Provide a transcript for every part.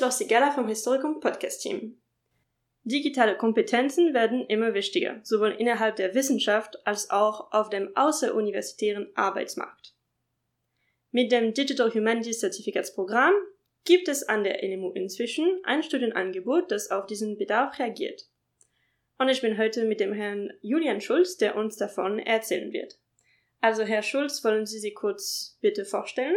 ist Los Sigala vom Historikum Podcast Team. Digitale Kompetenzen werden immer wichtiger, sowohl innerhalb der Wissenschaft als auch auf dem außeruniversitären Arbeitsmarkt. Mit dem Digital Humanities Zertifikatsprogramm gibt es an der LMU inzwischen ein Studienangebot, das auf diesen Bedarf reagiert. Und ich bin heute mit dem Herrn Julian Schulz, der uns davon erzählen wird. Also Herr Schulz, wollen Sie sich kurz bitte vorstellen?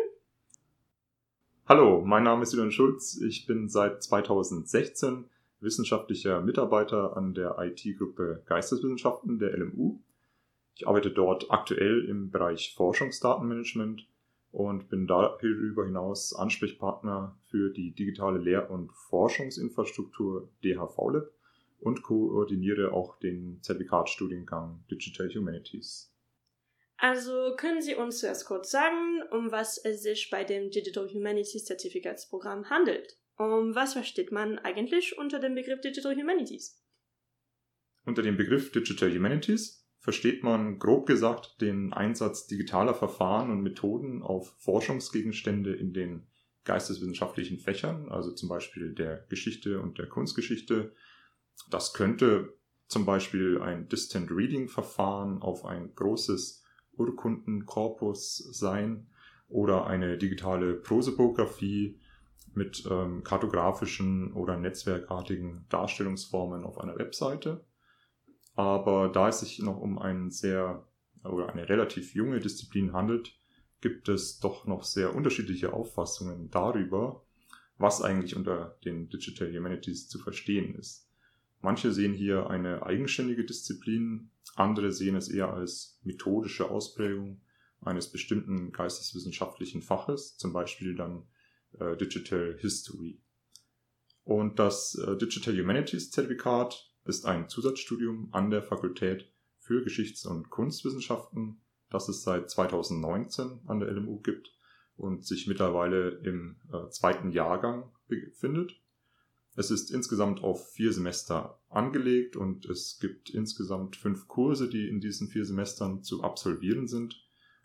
Hallo, mein Name ist Julian Schulz. Ich bin seit 2016 wissenschaftlicher Mitarbeiter an der IT-Gruppe Geisteswissenschaften der LMU. Ich arbeite dort aktuell im Bereich Forschungsdatenmanagement und bin darüber hinaus Ansprechpartner für die digitale Lehr- und Forschungsinfrastruktur DHVLab und koordiniere auch den Zertifikatstudiengang Digital Humanities. Also können Sie uns zuerst kurz sagen, um was es sich bei dem Digital Humanities Zertifikatsprogramm handelt? Um was versteht man eigentlich unter dem Begriff Digital Humanities? Unter dem Begriff Digital Humanities versteht man grob gesagt den Einsatz digitaler Verfahren und Methoden auf Forschungsgegenstände in den geisteswissenschaftlichen Fächern, also zum Beispiel der Geschichte und der Kunstgeschichte. Das könnte zum Beispiel ein Distant Reading Verfahren auf ein großes Urkundenkorpus sein oder eine digitale Prosopografie mit ähm, kartografischen oder netzwerkartigen Darstellungsformen auf einer Webseite. Aber da es sich noch um ein sehr oder eine relativ junge Disziplin handelt, gibt es doch noch sehr unterschiedliche Auffassungen darüber, was eigentlich unter den Digital Humanities zu verstehen ist. Manche sehen hier eine eigenständige Disziplin, andere sehen es eher als methodische Ausprägung eines bestimmten geisteswissenschaftlichen Faches, zum Beispiel dann äh, Digital History. Und das äh, Digital Humanities Zertifikat ist ein Zusatzstudium an der Fakultät für Geschichts- und Kunstwissenschaften, das es seit 2019 an der LMU gibt und sich mittlerweile im äh, zweiten Jahrgang befindet. Es ist insgesamt auf vier Semester angelegt und es gibt insgesamt fünf Kurse, die in diesen vier Semestern zu absolvieren sind.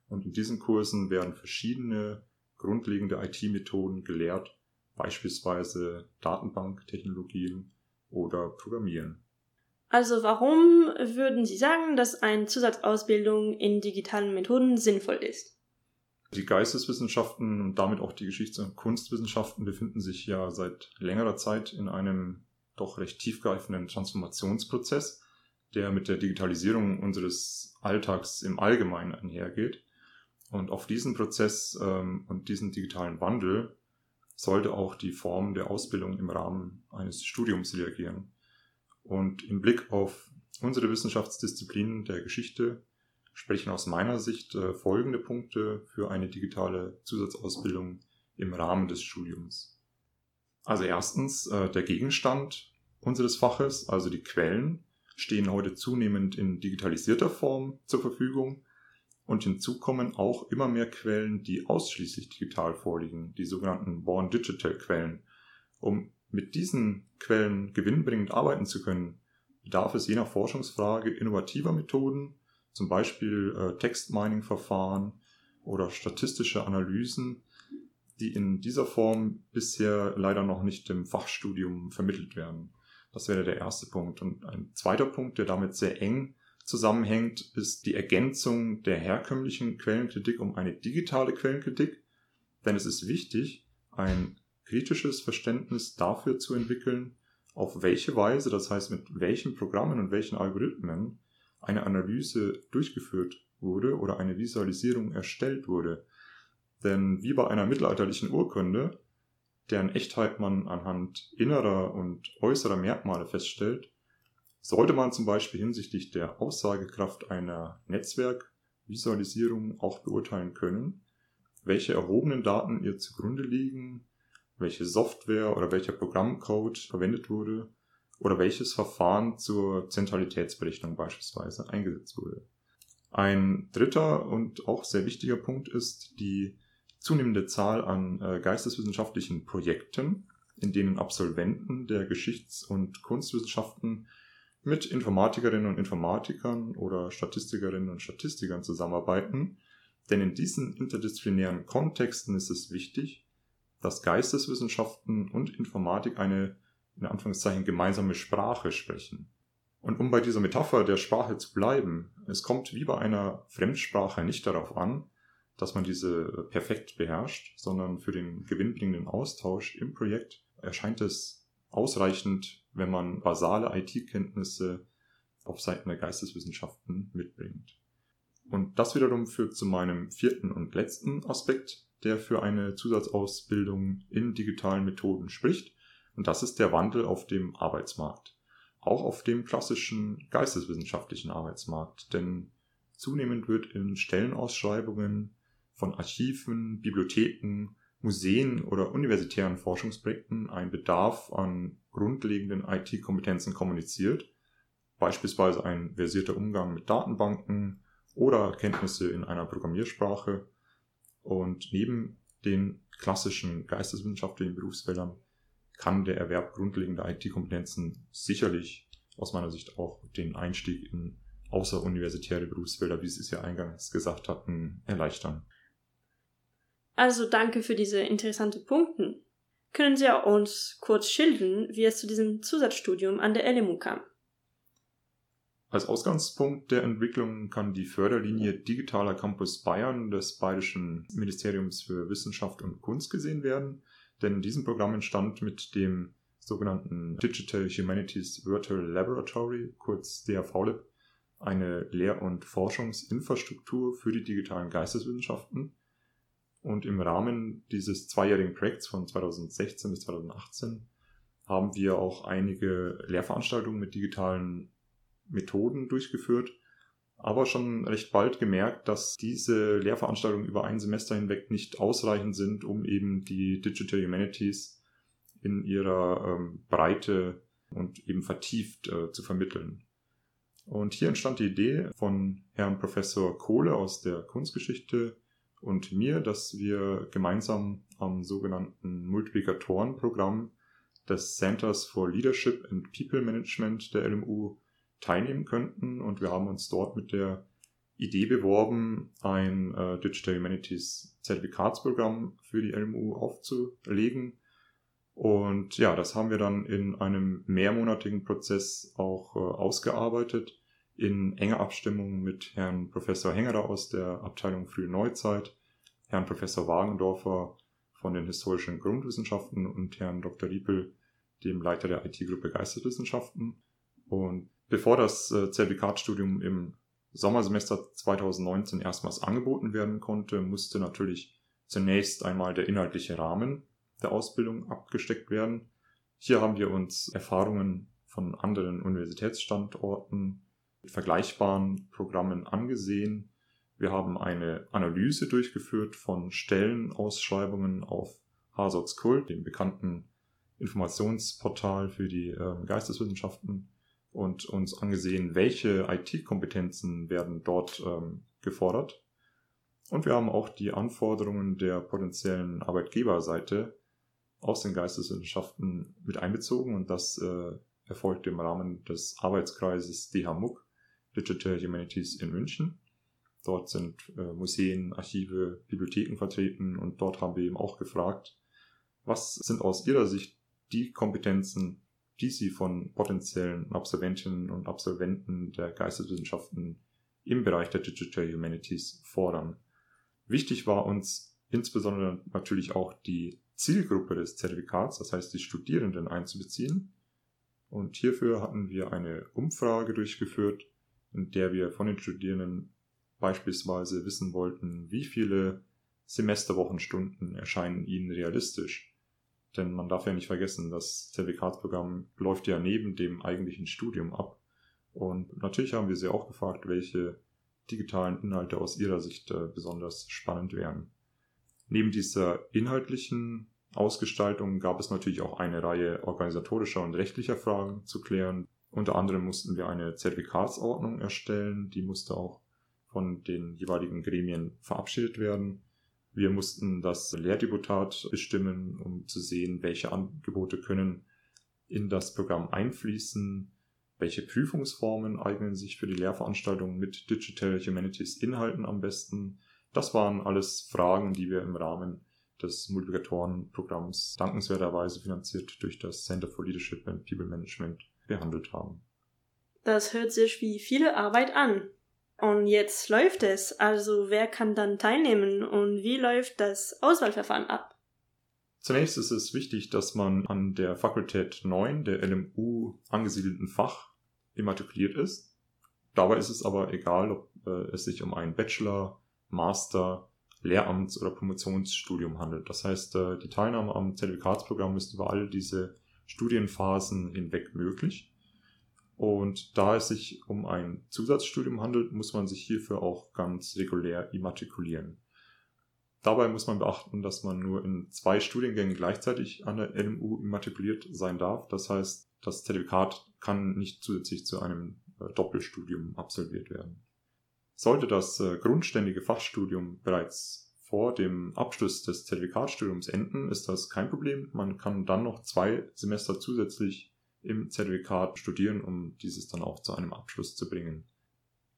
Und in diesen Kursen werden verschiedene grundlegende IT-Methoden gelehrt, beispielsweise Datenbanktechnologien oder Programmieren. Also warum würden Sie sagen, dass eine Zusatzausbildung in digitalen Methoden sinnvoll ist? Die Geisteswissenschaften und damit auch die Geschichts- und Kunstwissenschaften befinden sich ja seit längerer Zeit in einem doch recht tiefgreifenden Transformationsprozess, der mit der Digitalisierung unseres Alltags im Allgemeinen einhergeht. Und auf diesen Prozess ähm, und diesen digitalen Wandel sollte auch die Form der Ausbildung im Rahmen eines Studiums reagieren. Und im Blick auf unsere Wissenschaftsdisziplinen der Geschichte sprechen aus meiner Sicht äh, folgende Punkte für eine digitale Zusatzausbildung im Rahmen des Studiums. Also erstens, äh, der Gegenstand unseres Faches, also die Quellen, stehen heute zunehmend in digitalisierter Form zur Verfügung und hinzu kommen auch immer mehr Quellen, die ausschließlich digital vorliegen, die sogenannten Born Digital Quellen. Um mit diesen Quellen gewinnbringend arbeiten zu können, bedarf es je nach Forschungsfrage innovativer Methoden zum Beispiel äh, Textmining-Verfahren oder statistische Analysen, die in dieser Form bisher leider noch nicht im Fachstudium vermittelt werden. Das wäre der erste Punkt. Und ein zweiter Punkt, der damit sehr eng zusammenhängt, ist die Ergänzung der herkömmlichen Quellenkritik um eine digitale Quellenkritik. Denn es ist wichtig, ein kritisches Verständnis dafür zu entwickeln, auf welche Weise, das heißt mit welchen Programmen und welchen Algorithmen eine Analyse durchgeführt wurde oder eine Visualisierung erstellt wurde. Denn wie bei einer mittelalterlichen Urkunde, deren Echtheit man anhand innerer und äußerer Merkmale feststellt, sollte man zum Beispiel hinsichtlich der Aussagekraft einer Netzwerkvisualisierung auch beurteilen können, welche erhobenen Daten ihr zugrunde liegen, welche Software oder welcher Programmcode verwendet wurde oder welches Verfahren zur Zentralitätsberechnung beispielsweise eingesetzt wurde. Ein dritter und auch sehr wichtiger Punkt ist die zunehmende Zahl an äh, geisteswissenschaftlichen Projekten, in denen Absolventen der Geschichts- und Kunstwissenschaften mit Informatikerinnen und Informatikern oder Statistikerinnen und Statistikern zusammenarbeiten. Denn in diesen interdisziplinären Kontexten ist es wichtig, dass Geisteswissenschaften und Informatik eine, in Anführungszeichen, gemeinsame Sprache sprechen. Und um bei dieser Metapher der Sprache zu bleiben, es kommt wie bei einer Fremdsprache nicht darauf an, dass man diese perfekt beherrscht, sondern für den gewinnbringenden Austausch im Projekt erscheint es ausreichend, wenn man basale IT-Kenntnisse auf Seiten der Geisteswissenschaften mitbringt. Und das wiederum führt zu meinem vierten und letzten Aspekt, der für eine Zusatzausbildung in digitalen Methoden spricht. Und das ist der Wandel auf dem Arbeitsmarkt. Auch auf dem klassischen geisteswissenschaftlichen Arbeitsmarkt. Denn zunehmend wird in Stellenausschreibungen von Archiven, Bibliotheken, Museen oder universitären Forschungsprojekten ein Bedarf an grundlegenden IT-Kompetenzen kommuniziert, beispielsweise ein versierter Umgang mit Datenbanken oder Kenntnisse in einer Programmiersprache. Und neben den klassischen geisteswissenschaftlichen Berufsfeldern kann der Erwerb grundlegender IT-Kompetenzen sicherlich aus meiner Sicht auch den Einstieg in außeruniversitäre Berufsfelder, wie Sie es ja eingangs gesagt hatten, erleichtern. Also danke für diese interessanten Punkte. Können Sie uns kurz schildern, wie es zu diesem Zusatzstudium an der LMU kam? Als Ausgangspunkt der Entwicklung kann die Förderlinie Digitaler Campus Bayern des Bayerischen Ministeriums für Wissenschaft und Kunst gesehen werden, denn in diesem Programm entstand mit dem sogenannten Digital Humanities Virtual Laboratory, kurz DAVLab, eine Lehr- und Forschungsinfrastruktur für die digitalen Geisteswissenschaften, und im Rahmen dieses zweijährigen Projekts von 2016 bis 2018 haben wir auch einige Lehrveranstaltungen mit digitalen Methoden durchgeführt, aber schon recht bald gemerkt, dass diese Lehrveranstaltungen über ein Semester hinweg nicht ausreichend sind, um eben die Digital Humanities in ihrer ähm, Breite und eben vertieft äh, zu vermitteln. Und hier entstand die Idee von Herrn Professor Kohle aus der Kunstgeschichte, und mir, dass wir gemeinsam am sogenannten Multiplikatorenprogramm des Centers for Leadership and People Management der LMU teilnehmen könnten. Und wir haben uns dort mit der Idee beworben, ein äh, Digital Humanities Zertifikatsprogramm für die LMU aufzulegen. Und ja, das haben wir dann in einem mehrmonatigen Prozess auch äh, ausgearbeitet in enger Abstimmung mit Herrn Professor Hengerer aus der Abteilung Frühe Neuzeit, Herrn Professor Wagendorfer von den historischen Grundwissenschaften und Herrn Dr. Riepel, dem Leiter der IT-Gruppe Geisteswissenschaften. Und bevor das äh, Zertifikatstudium im Sommersemester 2019 erstmals angeboten werden konnte, musste natürlich zunächst einmal der inhaltliche Rahmen der Ausbildung abgesteckt werden. Hier haben wir uns Erfahrungen von anderen Universitätsstandorten vergleichbaren Programmen angesehen. Wir haben eine Analyse durchgeführt von Stellenausschreibungen auf Hasots Kult, dem bekannten Informationsportal für die äh, Geisteswissenschaften, und uns angesehen, welche IT-Kompetenzen werden dort ähm, gefordert. Und wir haben auch die Anforderungen der potenziellen Arbeitgeberseite aus den Geisteswissenschaften mit einbezogen und das äh, erfolgt im Rahmen des Arbeitskreises DHMUG Digital Humanities in München. Dort sind äh, Museen, Archive, Bibliotheken vertreten und dort haben wir eben auch gefragt, was sind aus Ihrer Sicht die Kompetenzen, die Sie von potenziellen Absolventinnen und Absolventen der Geisteswissenschaften im Bereich der Digital Humanities fordern. Wichtig war uns insbesondere natürlich auch die Zielgruppe des Zertifikats, das heißt die Studierenden einzubeziehen. Und hierfür hatten wir eine Umfrage durchgeführt, in der wir von den Studierenden beispielsweise wissen wollten, wie viele Semesterwochenstunden erscheinen ihnen realistisch. Denn man darf ja nicht vergessen, das Zertifikatsprogramm läuft ja neben dem eigentlichen Studium ab. Und natürlich haben wir sie auch gefragt, welche digitalen Inhalte aus ihrer Sicht äh, besonders spannend wären. Neben dieser inhaltlichen Ausgestaltung gab es natürlich auch eine Reihe organisatorischer und rechtlicher Fragen zu klären, unter anderem mussten wir eine Zertifikatsordnung erstellen, die musste auch von den jeweiligen Gremien verabschiedet werden. Wir mussten das Lehrdeputat bestimmen, um zu sehen, welche Angebote können in das Programm einfließen, welche Prüfungsformen eignen sich für die Lehrveranstaltungen mit Digital Humanities Inhalten am besten. Das waren alles Fragen, die wir im Rahmen des Multiplikatorenprogramms dankenswerterweise finanziert durch das Center for Leadership and People Management behandelt haben. Das hört sich wie viele Arbeit an. Und jetzt läuft es, also wer kann dann teilnehmen und wie läuft das Auswahlverfahren ab? Zunächst ist es wichtig, dass man an der Fakultät 9 der LMU angesiedelten Fach immatrikuliert ist. Dabei ist es aber egal, ob äh, es sich um einen Bachelor, Master, Lehramts- oder Promotionsstudium handelt. Das heißt, äh, die Teilnahme am Zertifikatsprogramm ist über alle diese Studienphasen hinweg möglich. Und da es sich um ein Zusatzstudium handelt, muss man sich hierfür auch ganz regulär immatrikulieren. Dabei muss man beachten, dass man nur in zwei Studiengängen gleichzeitig an der LMU immatrikuliert sein darf. Das heißt, das Zertifikat kann nicht zusätzlich zu einem äh, Doppelstudium absolviert werden. Sollte das äh, grundständige Fachstudium bereits vor dem Abschluss des Zertifikatstudiums enden, ist das kein Problem. Man kann dann noch zwei Semester zusätzlich im Zertifikat studieren, um dieses dann auch zu einem Abschluss zu bringen.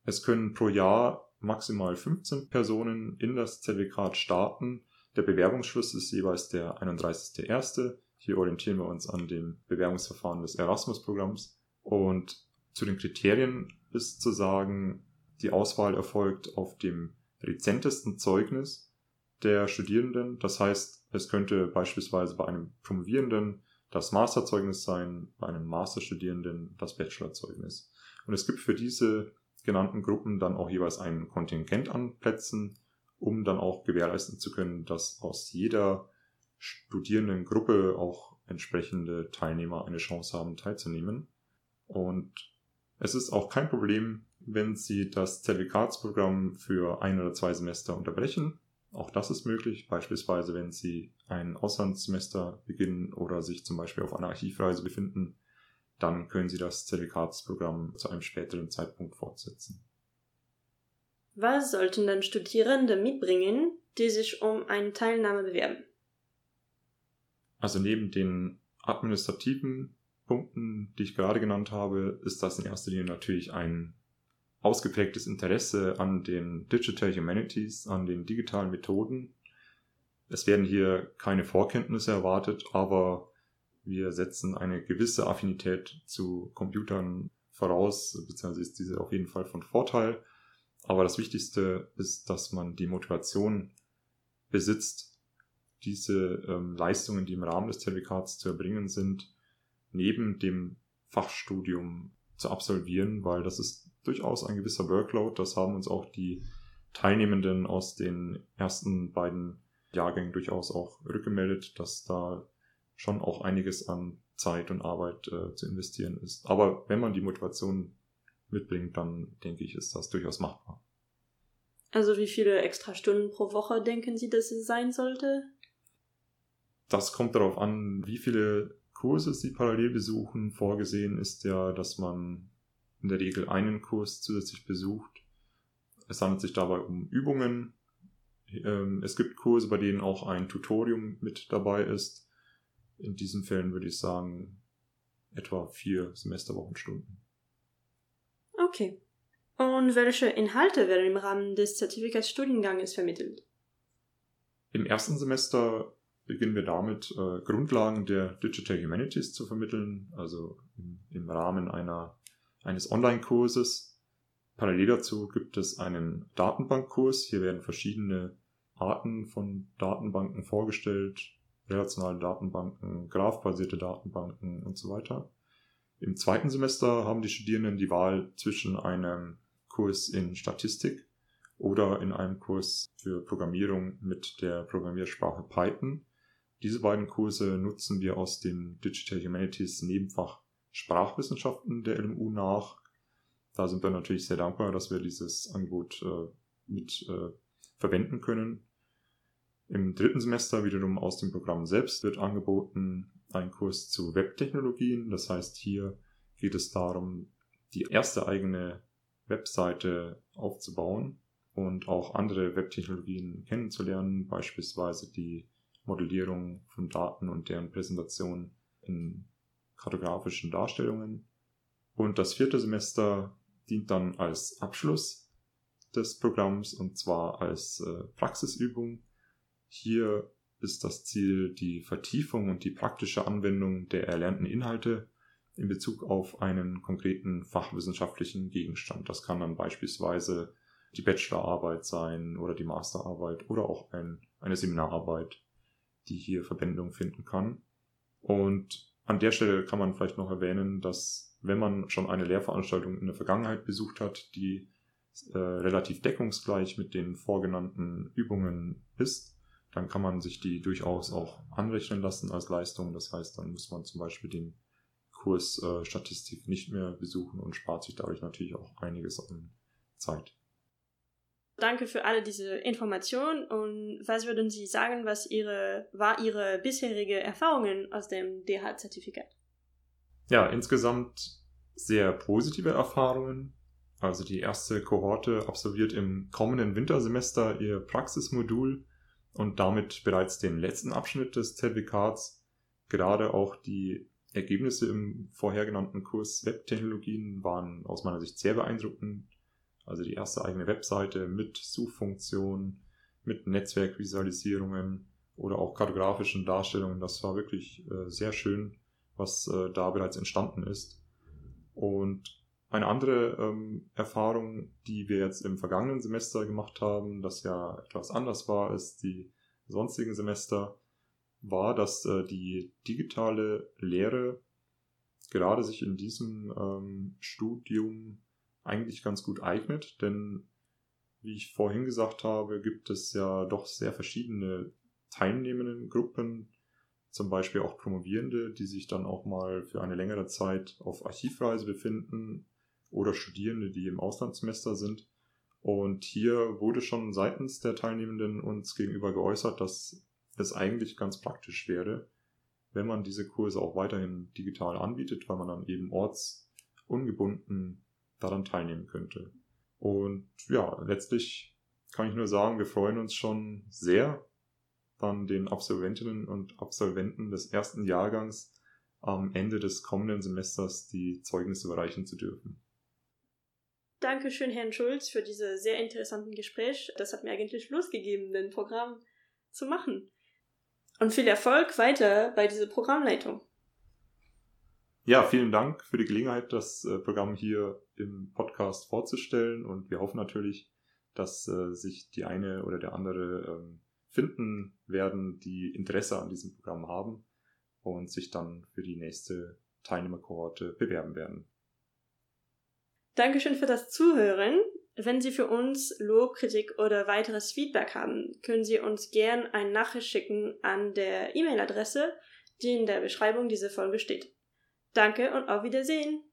Es können pro Jahr maximal 15 Personen in das Zertifikat starten. Der Bewerbungsschluss ist jeweils der 31.01. Hier orientieren wir uns an dem Bewerbungsverfahren des Erasmus-Programms. Und zu den Kriterien ist zu sagen, die Auswahl erfolgt auf dem rezentesten Zeugnis der Studierenden. Das heißt, es könnte beispielsweise bei einem Promovierenden das Masterzeugnis sein, bei einem Masterstudierenden das Bachelorzeugnis. Und es gibt für diese genannten Gruppen dann auch jeweils ein Kontingent an Plätzen, um dann auch gewährleisten zu können, dass aus jeder Studierendengruppe auch entsprechende Teilnehmer eine Chance haben teilzunehmen. Und es ist auch kein Problem, wenn Sie das Zertifikatsprogramm für ein oder zwei Semester unterbrechen. Auch das ist möglich, beispielsweise wenn Sie ein Auslandssemester beginnen oder sich zum Beispiel auf einer Archivreise befinden, dann können Sie das Zertifikatsprogramm zu einem späteren Zeitpunkt fortsetzen. Was sollten dann Studierende mitbringen, die sich um eine Teilnahme bewerben? Also neben den administrativen Punkten, die ich gerade genannt habe, ist das in erster Linie natürlich ein ausgeprägtes Interesse an den Digital Humanities, an den digitalen Methoden. Es werden hier keine Vorkenntnisse erwartet, aber wir setzen eine gewisse Affinität zu Computern voraus, beziehungsweise ist diese auf jeden Fall von Vorteil. Aber das Wichtigste ist, dass man die Motivation besitzt, diese ähm, Leistungen, die im Rahmen des Zertifikats zu erbringen sind, neben dem Fachstudium zu absolvieren, weil das ist durchaus ein gewisser Workload. Das haben uns auch die Teilnehmenden aus den ersten beiden Jahrgängen durchaus auch rückgemeldet, dass da schon auch einiges an Zeit und Arbeit äh, zu investieren ist. Aber wenn man die Motivation mitbringt, dann denke ich, ist das durchaus machbar. Also wie viele extra Stunden pro Woche denken Sie, dass es sein sollte? Das kommt darauf an, wie viele Kurse Sie parallel besuchen. Vorgesehen ist ja, dass man in der Regel einen Kurs zusätzlich besucht. Es handelt sich dabei um Übungen. Ähm, es gibt Kurse, bei denen auch ein Tutorium mit dabei ist. In diesen Fällen würde ich sagen, etwa vier Semesterwochenstunden. Okay. Und welche Inhalte werden im Rahmen des Zertifikatsstudienganges vermittelt? Im ersten Semester beginnen wir damit, äh, Grundlagen der Digital Humanities zu vermitteln, also im, im Rahmen einer eines Online-Kurses. Parallel dazu gibt es einen Datenbankkurs. Hier werden verschiedene Arten von Datenbanken vorgestellt, relationale Datenbanken, graphbasierte Datenbanken und so weiter. Im zweiten Semester haben die Studierenden die Wahl zwischen einem Kurs in Statistik oder in einem Kurs für Programmierung mit der Programmiersprache Python. Diese beiden Kurse nutzen wir aus dem Digital Humanities Nebenfach Sprachwissenschaften der LMU nach. Da sind wir natürlich sehr dankbar, dass wir dieses Angebot äh, mit äh, verwenden können. Im dritten Semester wiederum aus dem Programm selbst wird angeboten ein Kurs zu Webtechnologien. Das heißt, hier geht es darum, die erste eigene Webseite aufzubauen und auch andere Webtechnologien kennenzulernen, beispielsweise die Modellierung von Daten und deren Präsentation in kartografischen Darstellungen. Und das vierte Semester dient dann als Abschluss des Programms und zwar als äh, Praxisübung. Hier ist das Ziel die Vertiefung und die praktische Anwendung der erlernten Inhalte in Bezug auf einen konkreten fachwissenschaftlichen Gegenstand. Das kann dann beispielsweise die Bachelorarbeit sein oder die Masterarbeit oder auch ein, eine Seminararbeit, die hier Verwendung finden kann. Und an der Stelle kann man vielleicht noch erwähnen, dass wenn man schon eine Lehrveranstaltung in der Vergangenheit besucht hat, die äh, relativ deckungsgleich mit den vorgenannten Übungen ist, dann kann man sich die durchaus auch anrechnen lassen als Leistung. Das heißt, dann muss man zum Beispiel den Kurs äh, Statistik nicht mehr besuchen und spart sich dadurch natürlich auch einiges an Zeit. Danke für alle diese Informationen und was würden Sie sagen, was Ihre, war Ihre bisherige Erfahrungen aus dem DH-Zertifikat? Ja, insgesamt sehr positive Erfahrungen. Also die erste Kohorte absolviert im kommenden Wintersemester ihr Praxismodul und damit bereits den letzten Abschnitt des Zertifikats. Gerade auch die Ergebnisse im vorher genannten Kurs Webtechnologien waren aus meiner Sicht sehr beeindruckend. Also die erste eigene Webseite mit Suchfunktionen, mit Netzwerkvisualisierungen oder auch kartografischen Darstellungen. Das war wirklich äh, sehr schön, was äh, da bereits entstanden ist. Und eine andere ähm, Erfahrung, die wir jetzt im vergangenen Semester gemacht haben, das ja etwas anders war als die sonstigen Semester, war, dass äh, die digitale Lehre gerade sich in diesem ähm, Studium eigentlich ganz gut eignet, denn wie ich vorhin gesagt habe, gibt es ja doch sehr verschiedene teilnehmenden Gruppen, zum Beispiel auch Promovierende, die sich dann auch mal für eine längere Zeit auf Archivreise befinden oder Studierende, die im Auslandssemester sind. Und hier wurde schon seitens der Teilnehmenden uns gegenüber geäußert, dass es eigentlich ganz praktisch wäre, wenn man diese Kurse auch weiterhin digital anbietet, weil man dann eben ortsungebunden daran teilnehmen könnte. Und ja, letztlich kann ich nur sagen, wir freuen uns schon sehr, dann den Absolventinnen und Absolventen des ersten Jahrgangs am Ende des kommenden Semesters die Zeugnisse überreichen zu dürfen. Dankeschön, Herrn Schulz, für dieses sehr interessanten Gespräch. Das hat mir eigentlich Lust gegeben, den Programm zu machen. Und viel Erfolg weiter bei dieser Programmleitung. Ja, vielen Dank für die Gelegenheit, das äh, Programm hier im Podcast vorzustellen. Und wir hoffen natürlich, dass äh, sich die eine oder der andere ähm, finden werden, die Interesse an diesem Programm haben und sich dann für die nächste Teilnehmerkohorte bewerben werden. Dankeschön für das Zuhören. Wenn Sie für uns Lob, Kritik oder weiteres Feedback haben, können Sie uns gern eine Nachricht schicken an der E-Mail-Adresse, die in der Beschreibung dieser Folge steht. Danke und auf Wiedersehen!